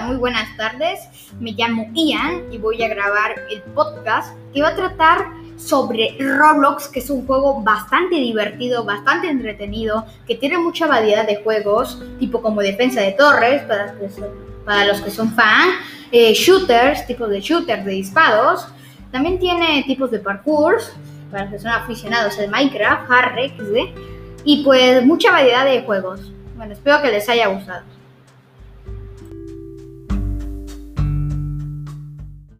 muy buenas tardes. Me llamo Ian y voy a grabar el podcast que va a tratar sobre Roblox, que es un juego bastante divertido, bastante entretenido, que tiene mucha variedad de juegos, tipo como defensa de torres, para, para los que son fan, eh, shooters, tipos de shooters, de disparos. También tiene tipos de parkour, para los que son aficionados al Minecraft, Harry, y pues mucha variedad de juegos. Bueno, espero que les haya gustado.